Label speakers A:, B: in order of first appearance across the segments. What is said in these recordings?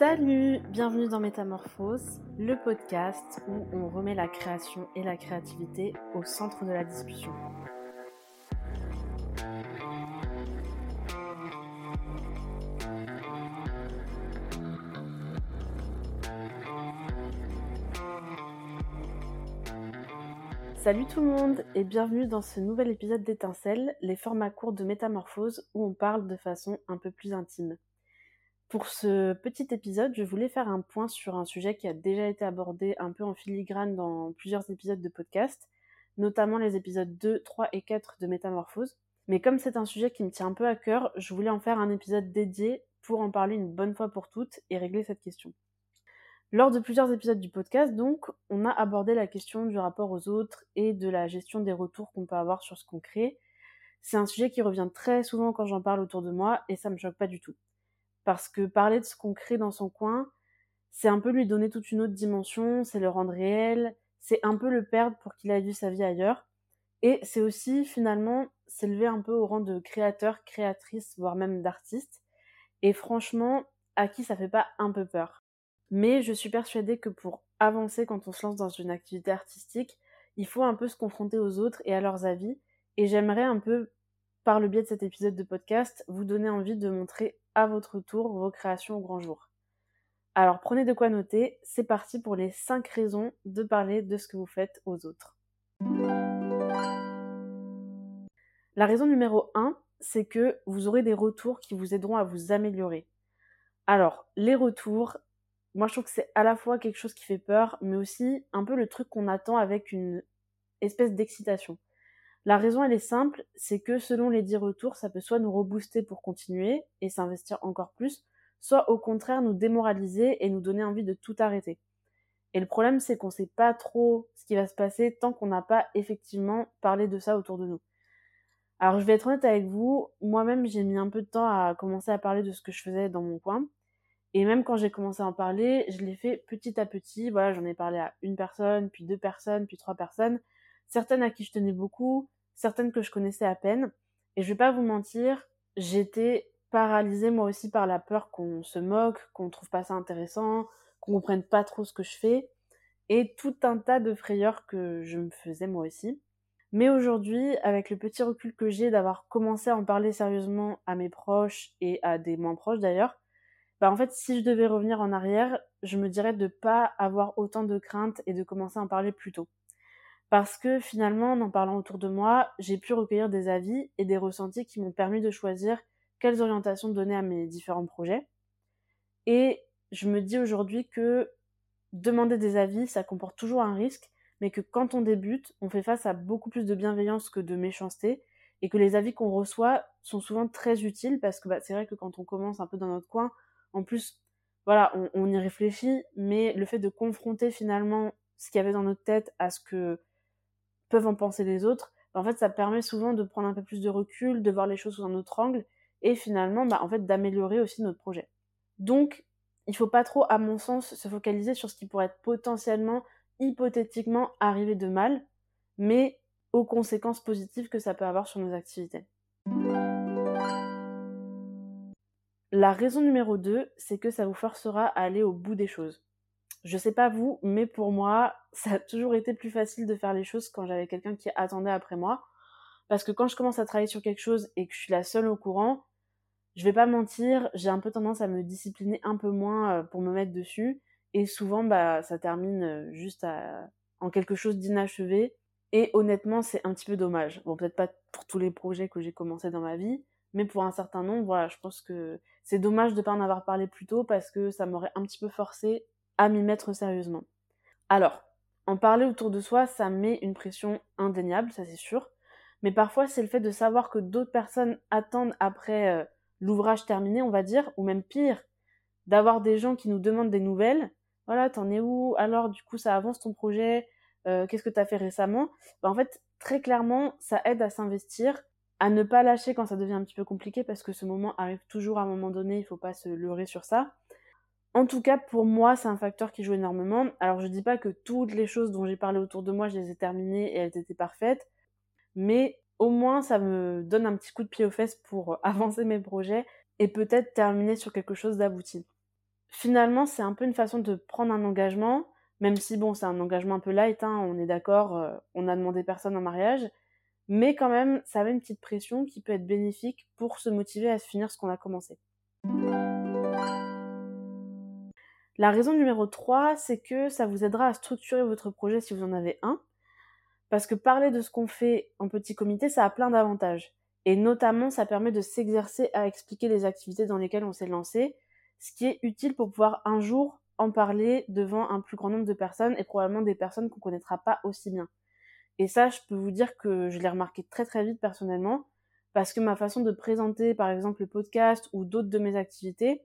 A: Salut, bienvenue dans Métamorphose, le podcast où on remet la création et la créativité au centre de la discussion. Salut tout le monde et bienvenue dans ce nouvel épisode d'Étincelle, les formats courts de Métamorphose où on parle de façon un peu plus intime. Pour ce petit épisode, je voulais faire un point sur un sujet qui a déjà été abordé un peu en filigrane dans plusieurs épisodes de podcast, notamment les épisodes 2, 3 et 4 de Métamorphose. Mais comme c'est un sujet qui me tient un peu à cœur, je voulais en faire un épisode dédié pour en parler une bonne fois pour toutes et régler cette question. Lors de plusieurs épisodes du podcast, donc, on a abordé la question du rapport aux autres et de la gestion des retours qu'on peut avoir sur ce qu'on crée. C'est un sujet qui revient très souvent quand j'en parle autour de moi et ça me choque pas du tout parce que parler de ce qu'on crée dans son coin, c'est un peu lui donner toute une autre dimension, c'est le rendre réel, c'est un peu le perdre pour qu'il ait vu sa vie ailleurs. Et c'est aussi finalement s'élever un peu au rang de créateur, créatrice, voire même d'artiste. Et franchement, à qui ça fait pas un peu peur Mais je suis persuadée que pour avancer quand on se lance dans une activité artistique, il faut un peu se confronter aux autres et à leurs avis. Et j'aimerais un peu, par le biais de cet épisode de podcast, vous donner envie de montrer à votre tour vos créations au grand jour. Alors prenez de quoi noter, c'est parti pour les 5 raisons de parler de ce que vous faites aux autres. La raison numéro 1, c'est que vous aurez des retours qui vous aideront à vous améliorer. Alors, les retours, moi je trouve que c'est à la fois quelque chose qui fait peur, mais aussi un peu le truc qu'on attend avec une espèce d'excitation. La raison, elle est simple, c'est que selon les dix retours, ça peut soit nous rebooster pour continuer et s'investir encore plus, soit au contraire nous démoraliser et nous donner envie de tout arrêter. Et le problème, c'est qu'on sait pas trop ce qui va se passer tant qu'on n'a pas effectivement parlé de ça autour de nous. Alors, je vais être honnête avec vous, moi-même, j'ai mis un peu de temps à commencer à parler de ce que je faisais dans mon coin. Et même quand j'ai commencé à en parler, je l'ai fait petit à petit. Voilà, j'en ai parlé à une personne, puis deux personnes, puis trois personnes certaines à qui je tenais beaucoup, certaines que je connaissais à peine. Et je vais pas vous mentir, j'étais paralysée moi aussi par la peur qu'on se moque, qu'on trouve pas ça intéressant, qu'on comprenne pas trop ce que je fais, et tout un tas de frayeurs que je me faisais moi aussi. Mais aujourd'hui, avec le petit recul que j'ai d'avoir commencé à en parler sérieusement à mes proches et à des moins proches d'ailleurs, bah en fait, si je devais revenir en arrière, je me dirais de pas avoir autant de craintes et de commencer à en parler plus tôt parce que finalement, en en parlant autour de moi, j'ai pu recueillir des avis et des ressentis qui m'ont permis de choisir quelles orientations donner à mes différents projets. Et je me dis aujourd'hui que demander des avis, ça comporte toujours un risque, mais que quand on débute, on fait face à beaucoup plus de bienveillance que de méchanceté, et que les avis qu'on reçoit sont souvent très utiles, parce que bah, c'est vrai que quand on commence un peu dans notre coin, en plus, voilà, on, y réfléchit, mais le fait de confronter finalement ce qu'il y avait dans notre tête à ce que peuvent en penser les autres, en fait, ça permet souvent de prendre un peu plus de recul, de voir les choses sous un autre angle, et finalement, bah, en fait, d'améliorer aussi notre projet. Donc, il faut pas trop, à mon sens, se focaliser sur ce qui pourrait potentiellement, hypothétiquement arrivé de mal, mais aux conséquences positives que ça peut avoir sur nos activités. La raison numéro 2, c'est que ça vous forcera à aller au bout des choses. Je sais pas vous, mais pour moi, ça a toujours été plus facile de faire les choses quand j'avais quelqu'un qui attendait après moi. Parce que quand je commence à travailler sur quelque chose et que je suis la seule au courant, je vais pas mentir, j'ai un peu tendance à me discipliner un peu moins euh, pour me mettre dessus. Et souvent, bah, ça termine euh, juste en quelque chose d'inachevé. Et honnêtement, c'est un petit peu dommage. Bon, peut-être pas pour tous les projets que j'ai commencé dans ma vie, mais pour un certain nombre, voilà, je pense que c'est dommage de pas en avoir parlé plus tôt parce que ça m'aurait un petit peu forcé à m'y mettre sérieusement. Alors, en parler autour de soi, ça met une pression indéniable, ça c'est sûr, mais parfois c'est le fait de savoir que d'autres personnes attendent après euh, l'ouvrage terminé, on va dire, ou même pire, d'avoir des gens qui nous demandent des nouvelles. Voilà, t'en es où? Alors, du coup, ça avance ton projet? Euh, Qu'est-ce que t'as fait récemment? Bah, En fait, très clairement, ça aide à s'investir, à ne pas lâcher quand ça devient un petit peu compliqué, parce que ce moment arrive toujours à un moment donné, il faut pas se leurrer sur ça. En tout cas, pour moi, c'est un facteur qui joue énormément. Alors, je dis pas que toutes les choses dont j'ai parlé autour de moi, je les ai terminées et elles étaient parfaites. Mais au moins ça me donne un petit coup de pied aux fesses pour avancer mes projets et peut-être terminer sur quelque chose d'abouti. Finalement, c'est un peu une façon de prendre un engagement, même si bon, c'est un engagement un peu light, hein, on est d'accord, euh, on a demandé personne en mariage, mais quand même, ça avait une petite pression qui peut être bénéfique pour se motiver à finir ce qu'on a commencé. La raison numéro 3, c'est que ça vous aidera à structurer votre projet si vous en avez un. Parce que parler de ce qu'on fait en petit comité, ça a plein d'avantages. Et notamment, ça permet de s'exercer à expliquer les activités dans lesquelles on s'est lancé, ce qui est utile pour pouvoir un jour en parler devant un plus grand nombre de personnes et probablement des personnes qu'on connaîtra pas aussi bien. Et ça, je peux vous dire que je l'ai remarqué très très vite personnellement, parce que ma façon de présenter, par exemple, le podcast ou d'autres de mes activités,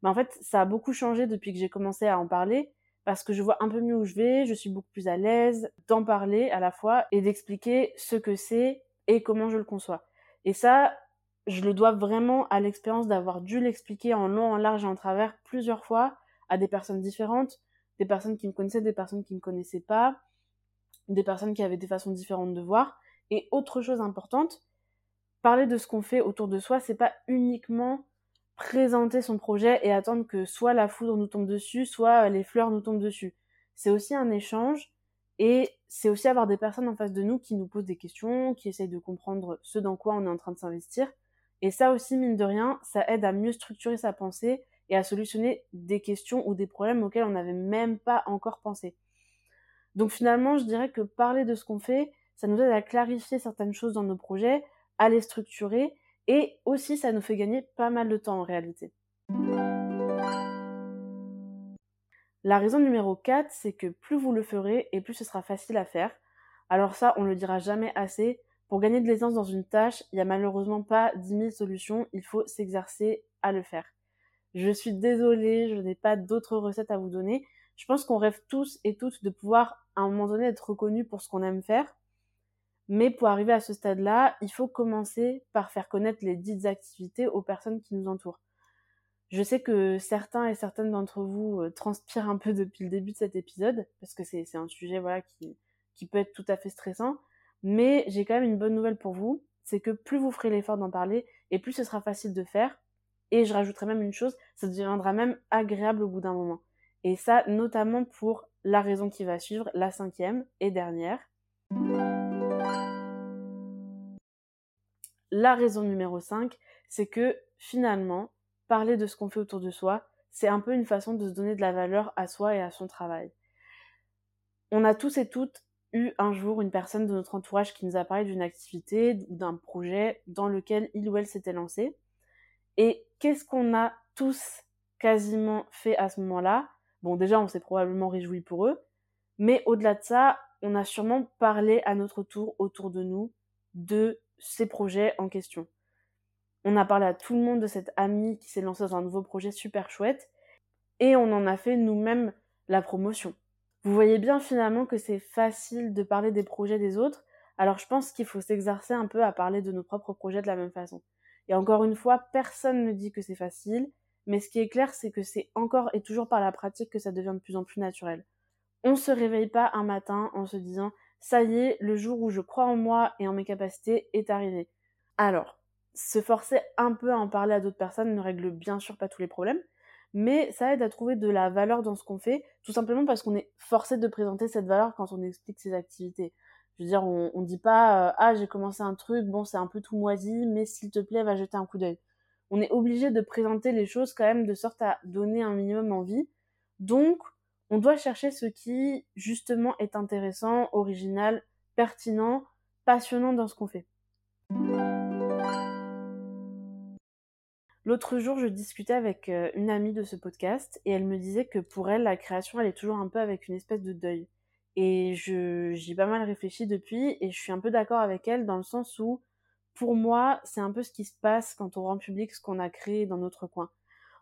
A: bah, en fait, ça a beaucoup changé depuis que j'ai commencé à en parler, parce que je vois un peu mieux où je vais, je suis beaucoup plus à l'aise d'en parler à la fois et d'expliquer ce que c'est et comment je le conçois. Et ça, je le dois vraiment à l'expérience d'avoir dû l'expliquer en long, en large et en travers plusieurs fois à des personnes différentes, des personnes qui me connaissaient, des personnes qui ne me connaissaient pas, des personnes qui avaient des façons différentes de voir. Et autre chose importante, parler de ce qu'on fait autour de soi, c'est pas uniquement présenter son projet et attendre que soit la foudre nous tombe dessus, soit les fleurs nous tombent dessus. C'est aussi un échange et c'est aussi avoir des personnes en face de nous qui nous posent des questions, qui essayent de comprendre ce dans quoi on est en train de s'investir. Et ça aussi, mine de rien, ça aide à mieux structurer sa pensée et à solutionner des questions ou des problèmes auxquels on n'avait même pas encore pensé. Donc finalement, je dirais que parler de ce qu'on fait, ça nous aide à clarifier certaines choses dans nos projets, à les structurer et aussi ça nous fait gagner pas mal de temps en réalité. La raison numéro 4, c'est que plus vous le ferez et plus ce sera facile à faire. Alors ça, on ne le dira jamais assez. Pour gagner de l'aisance dans une tâche, il n'y a malheureusement pas 10 000 solutions, il faut s'exercer à le faire. Je suis désolée, je n'ai pas d'autres recettes à vous donner. Je pense qu'on rêve tous et toutes de pouvoir à un moment donné être reconnus pour ce qu'on aime faire. Mais pour arriver à ce stade-là, il faut commencer par faire connaître les dites activités aux personnes qui nous entourent. Je sais que certains et certaines d'entre vous euh, transpirent un peu depuis le début de cet épisode, parce que c'est un sujet voilà, qui, qui peut être tout à fait stressant. Mais j'ai quand même une bonne nouvelle pour vous, c'est que plus vous ferez l'effort d'en parler, et plus ce sera facile de faire, et je rajouterai même une chose, ça deviendra même agréable au bout d'un moment. Et ça, notamment pour la raison qui va suivre, la cinquième et dernière. La raison numéro 5, c'est que finalement, parler de ce qu'on fait autour de soi, c'est un peu une façon de se donner de la valeur à soi et à son travail. On a tous et toutes eu un jour une personne de notre entourage qui nous a parlé d'une activité ou d'un projet dans lequel il ou elle s'était lancé. Et qu'est-ce qu'on a tous quasiment fait à ce moment-là? Bon, déjà, on s'est probablement réjoui pour eux, mais au-delà de ça, on a sûrement parlé à notre tour autour de nous de ces projets en question. On a parlé à tout le monde de cette amie qui s'est lancée dans un nouveau projet super chouette et on en a fait nous-mêmes la promotion. Vous voyez bien finalement que c'est facile de parler des projets des autres, alors je pense qu'il faut s'exercer un peu à parler de nos propres projets de la même façon. Et encore une fois, personne ne dit que c'est facile, mais ce qui est clair, c'est que c'est encore et toujours par la pratique que ça devient de plus en plus naturel. On se réveille pas un matin en se disant ça y est, le jour où je crois en moi et en mes capacités est arrivé. Alors, se forcer un peu à en parler à d'autres personnes ne règle bien sûr pas tous les problèmes, mais ça aide à trouver de la valeur dans ce qu'on fait, tout simplement parce qu'on est forcé de présenter cette valeur quand on explique ses activités. Je veux dire, on, on dit pas euh, ah j'ai commencé un truc, bon c'est un peu tout moisi, mais s'il te plaît va jeter un coup d'œil. On est obligé de présenter les choses quand même de sorte à donner un minimum envie. Donc on doit chercher ce qui justement est intéressant, original, pertinent, passionnant dans ce qu'on fait. L'autre jour, je discutais avec euh, une amie de ce podcast et elle me disait que pour elle, la création, elle est toujours un peu avec une espèce de deuil. Et j'y ai pas mal réfléchi depuis et je suis un peu d'accord avec elle dans le sens où, pour moi, c'est un peu ce qui se passe quand on rend public ce qu'on a créé dans notre coin.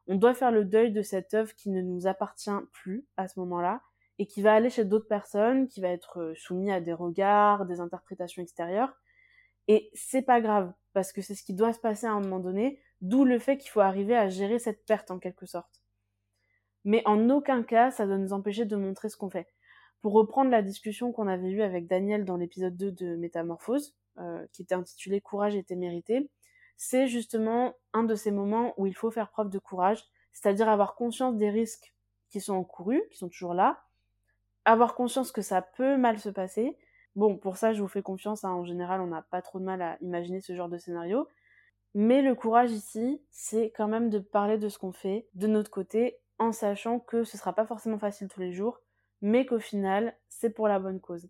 A: On doit faire le deuil de cette œuvre qui ne nous appartient plus à ce moment-là et qui va aller chez d'autres personnes, qui va être euh, soumis à des regards, des interprétations extérieures. Et c'est pas grave, parce que c'est ce qui doit se passer à un moment donné, d'où le fait qu'il faut arriver à gérer cette perte en quelque sorte. Mais en aucun cas, ça doit nous empêcher de montrer ce qu'on fait. Pour reprendre la discussion qu'on avait eue avec Daniel dans l'épisode 2 de Métamorphose, qui était intitulé Courage était mérité, c'est justement un de ces moments où il faut faire preuve de courage, c'est-à-dire avoir conscience des risques qui sont encourus, qui sont toujours là, avoir conscience que ça peut mal se passer. Bon, pour ça, je vous fais confiance, hein. en général, on n'a pas trop de mal à imaginer ce genre de scénario. Mais le courage ici, c'est quand même de parler de ce qu'on fait de notre côté, en sachant que ce sera pas forcément facile tous les jours, mais qu'au final, c'est pour la bonne cause.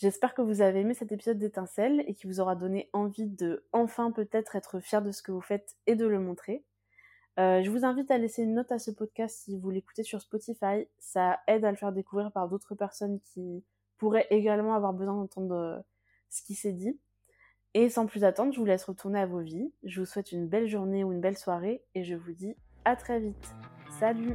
A: J'espère que vous avez aimé cet épisode d'étincelle et qui vous aura donné envie de enfin peut-être être fier de ce que vous faites et de le montrer. Euh, je vous invite à laisser une note à ce podcast si vous l'écoutez sur Spotify. Ça aide à le faire découvrir par d'autres personnes qui pourraient également avoir besoin d'entendre euh, ce qui s'est dit. Et sans plus attendre, je vous laisse retourner à vos vies. Je vous souhaite une belle journée ou une belle soirée et je vous dis à très vite. Salut